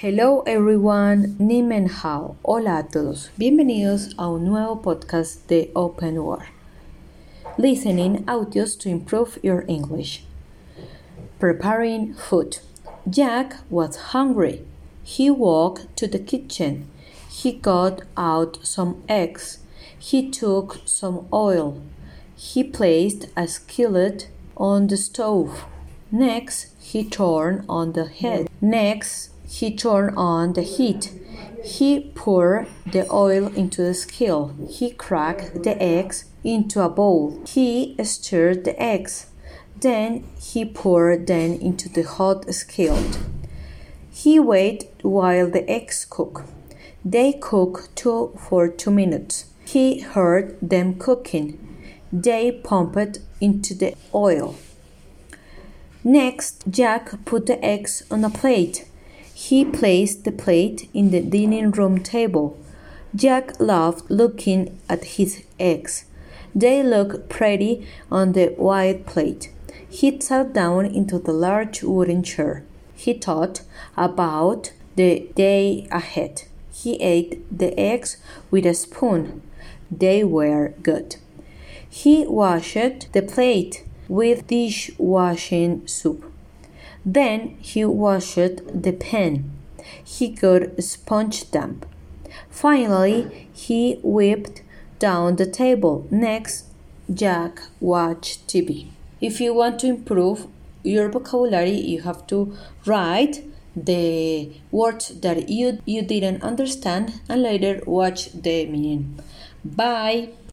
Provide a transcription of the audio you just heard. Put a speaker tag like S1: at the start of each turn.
S1: Hello everyone, Ni Men Hao. Hola a todos. Bienvenidos a un nuevo podcast de Open War. Listening audios to improve your English. Preparing food. Jack was hungry. He walked to the kitchen. He got out some eggs. He took some oil. He placed a skillet on the stove. Next, he turned on the head. Next, he turned on the heat. He poured the oil into the skillet. He cracked the eggs into a bowl. He stirred the eggs. Then he poured them into the hot skillet. He waited while the eggs cooked. They cooked two for two minutes. He heard them cooking. They pumped into the oil. Next, Jack put the eggs on a plate. He placed the plate in the dining room table. Jack loved looking at his eggs. They looked pretty on the white plate. He sat down into the large wooden chair. He thought about the day ahead. He ate the eggs with a spoon. They were good. He washed the plate with dishwashing soap. Then he washed the pen. He got sponge damp. Finally, he wiped down the table. Next, Jack watched TV. If you want to improve your vocabulary, you have to write the words that you, you didn't understand and later watch the meaning. Bye!